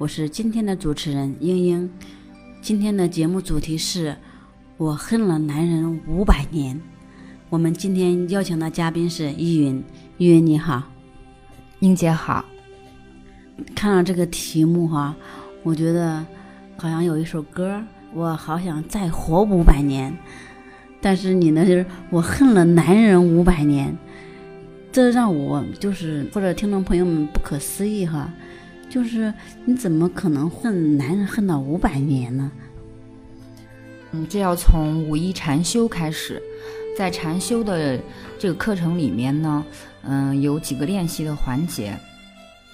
我是今天的主持人英英。今天的节目主题是“我恨了男人五百年”。我们今天邀请的嘉宾是依云，依云你好，英姐好。看到这个题目哈，我觉得好像有一首歌，我好想再活五百年。但是你呢，就是我恨了男人五百年。这让我就是或者听众朋友们不可思议哈，就是你怎么可能恨男人恨到五百年呢？嗯，这要从五一禅修开始，在禅修的这个课程里面呢，嗯，有几个练习的环节，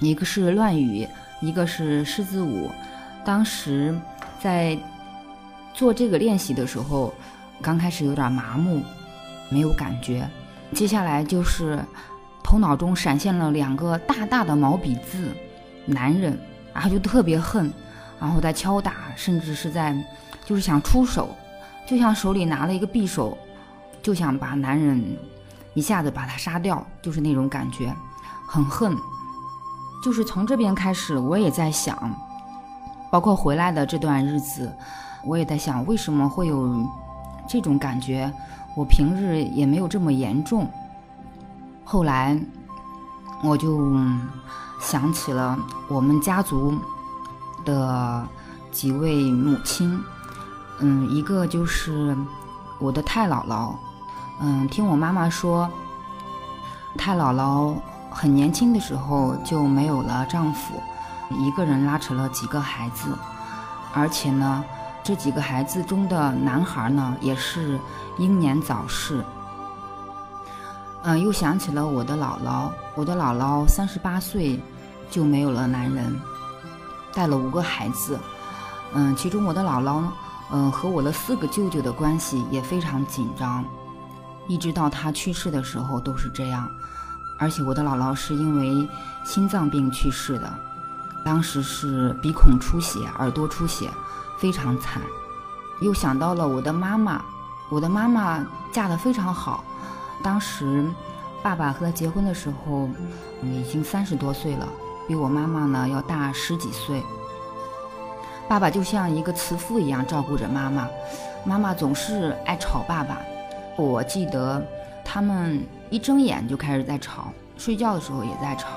一个是乱语，一个是狮子舞。当时在做这个练习的时候，刚开始有点麻木，没有感觉。接下来就是头脑中闪现了两个大大的毛笔字“男人”，然后就特别恨，然后在敲打，甚至是在就是想出手，就像手里拿了一个匕首，就想把男人一下子把他杀掉，就是那种感觉，很恨。就是从这边开始，我也在想，包括回来的这段日子，我也在想，为什么会有这种感觉。我平日也没有这么严重。后来，我就想起了我们家族的几位母亲，嗯，一个就是我的太姥姥，嗯，听我妈妈说，太姥姥很年轻的时候就没有了丈夫，一个人拉扯了几个孩子，而且呢。这几个孩子中的男孩呢，也是英年早逝。嗯，又想起了我的姥姥，我的姥姥三十八岁就没有了男人，带了五个孩子。嗯，其中我的姥姥，嗯，和我的四个舅舅的关系也非常紧张，一直到她去世的时候都是这样。而且我的姥姥是因为心脏病去世的，当时是鼻孔出血，耳朵出血。非常惨，又想到了我的妈妈，我的妈妈嫁得非常好，当时爸爸和他结婚的时候已经三十多岁了，比我妈妈呢要大十几岁。爸爸就像一个慈父一样照顾着妈妈，妈妈总是爱吵爸爸。我记得他们一睁眼就开始在吵，睡觉的时候也在吵。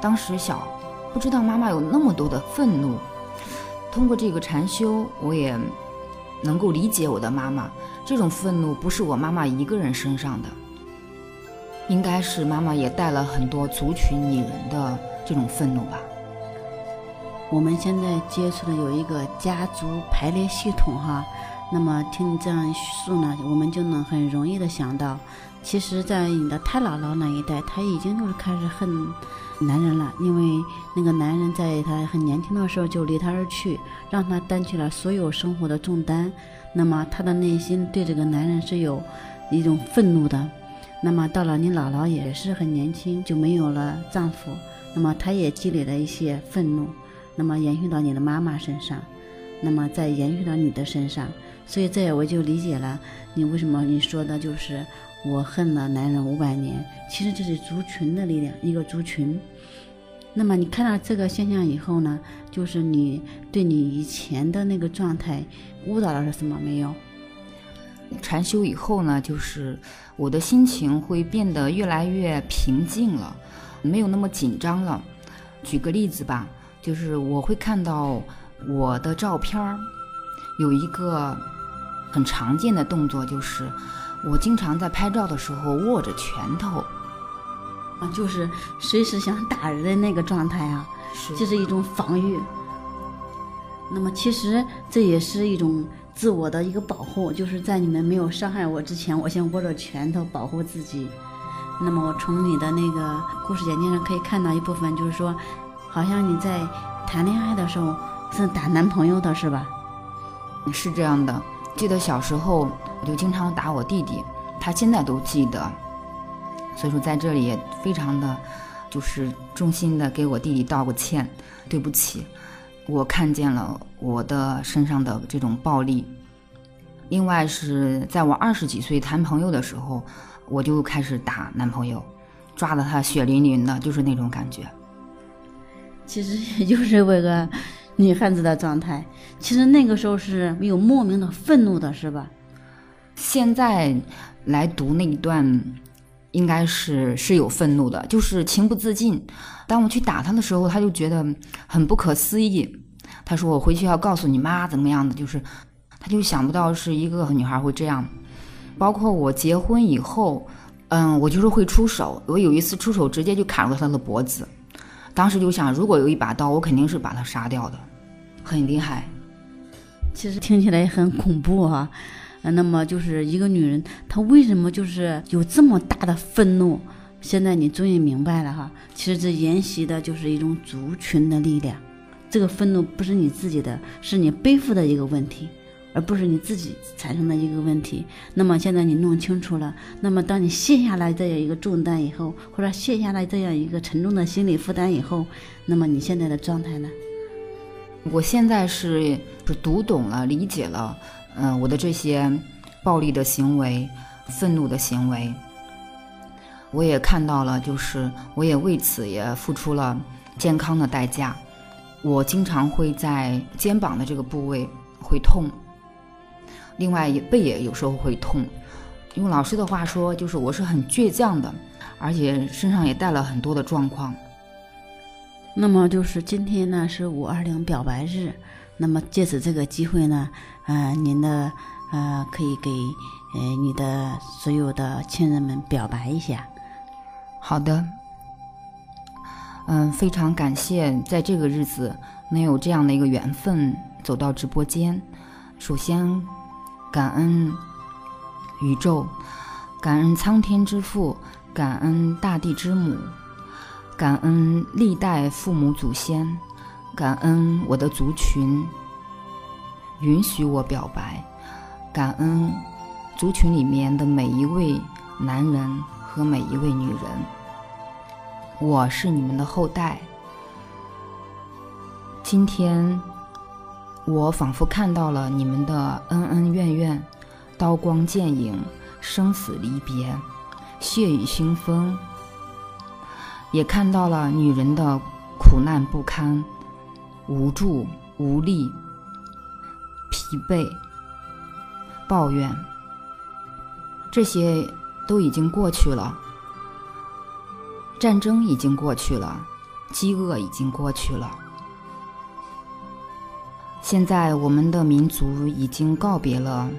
当时小，不知道妈妈有那么多的愤怒。通过这个禅修，我也能够理解我的妈妈。这种愤怒不是我妈妈一个人身上的，应该是妈妈也带了很多族群女人的这种愤怒吧。我们现在接触的有一个家族排列系统哈，那么听你这样叙述呢，我们就能很容易的想到，其实，在你的太姥姥那一代，她已经就是开始恨。男人了，因为那个男人在她很年轻的时候就离她而去，让她担起了所有生活的重担。那么他的内心对这个男人是有一种愤怒的。那么到了你姥姥也是很年轻就没有了丈夫，那么她也积累了一些愤怒，那么延续到你的妈妈身上，那么再延续到你的身上。所以这我就理解了你为什么你说的就是。我恨了男人五百年，其实这是族群的力量，一个族群。那么你看到这个现象以后呢，就是你对你以前的那个状态误导了什么没有？禅修以后呢，就是我的心情会变得越来越平静了，没有那么紧张了。举个例子吧，就是我会看到我的照片儿，有一个很常见的动作就是。我经常在拍照的时候握着拳头，啊，就是随时想打人的那个状态啊，这是一种防御。那么其实这也是一种自我的一个保护，就是在你们没有伤害我之前，我先握着拳头保护自己。那么我从你的那个故事简介上可以看到一部分，就是说，好像你在谈恋爱的时候是打男朋友的是吧？是这样的，记得小时候我就经常打我弟弟，他现在都记得。所以说在这里也非常的，就是衷心的给我弟弟道个歉，对不起，我看见了我的身上的这种暴力。另外是在我二十几岁谈朋友的时候，我就开始打男朋友，抓的他血淋淋的，就是那种感觉。其实也就是为个女汉子的状态。其实那个时候是没有莫名的愤怒的，是吧？现在来读那一段。应该是是有愤怒的，就是情不自禁。当我去打他的时候，他就觉得很不可思议。他说：“我回去要告诉你妈怎么样的。”就是，他就想不到是一个女孩会这样。包括我结婚以后，嗯，我就是会出手。我有一次出手，直接就砍了他的脖子。当时就想，如果有一把刀，我肯定是把他杀掉的，很厉害。其实听起来也很恐怖啊。那么就是一个女人，她为什么就是有这么大的愤怒？现在你终于明白了哈，其实这沿袭的就是一种族群的力量。这个愤怒不是你自己的，是你背负的一个问题，而不是你自己产生的一个问题。那么现在你弄清楚了，那么当你卸下来这样一个重担以后，或者卸下来这样一个沉重的心理负担以后，那么你现在的状态呢？我现在是是读懂了，理解了。嗯，我的这些暴力的行为、愤怒的行为，我也看到了，就是我也为此也付出了健康的代价。我经常会在肩膀的这个部位会痛，另外也背也有时候会痛。用老师的话说，就是我是很倔强的，而且身上也带了很多的状况。那么就是今天呢是五二零表白日，那么借此这个机会呢。呃，您的呃，可以给呃你的所有的亲人们表白一下。好的，嗯，非常感谢在这个日子能有这样的一个缘分走到直播间。首先，感恩宇宙，感恩苍天之父，感恩大地之母，感恩历代父母祖先，感恩我的族群。允许我表白，感恩族群里面的每一位男人和每一位女人。我是你们的后代。今天，我仿佛看到了你们的恩恩怨怨、刀光剑影、生死离别、血雨腥风，也看到了女人的苦难不堪、无助无力。疲惫、抱怨，这些都已经过去了。战争已经过去了，饥饿已经过去了。现在我们的民族已经告别了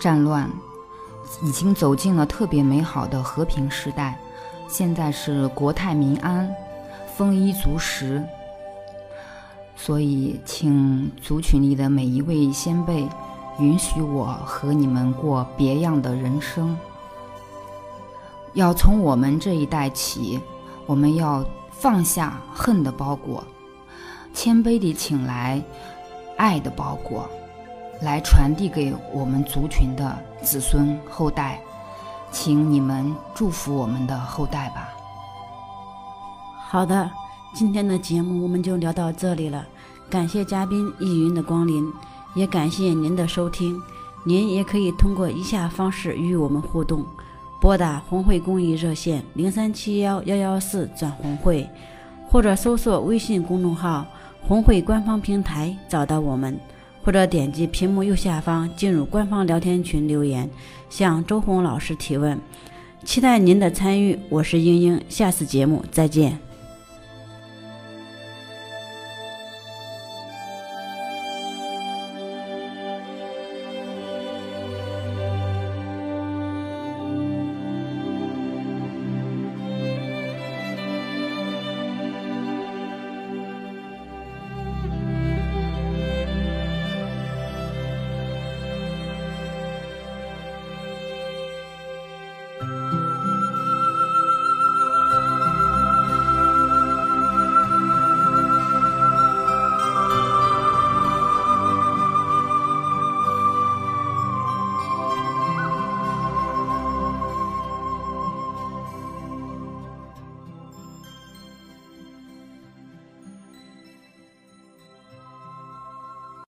战乱，已经走进了特别美好的和平时代。现在是国泰民安，丰衣足食。所以，请族群里的每一位先辈，允许我和你们过别样的人生。要从我们这一代起，我们要放下恨的包裹，谦卑地请来爱的包裹，来传递给我们族群的子孙后代。请你们祝福我们的后代吧。好的。今天的节目我们就聊到这里了，感谢嘉宾易云的光临，也感谢您的收听。您也可以通过以下方式与我们互动：拨打红会公益热线零三七幺幺幺四转红会，或者搜索微信公众号“红会官方平台”找到我们，或者点击屏幕右下方进入官方聊天群留言，向周红老师提问。期待您的参与，我是英英，下次节目再见。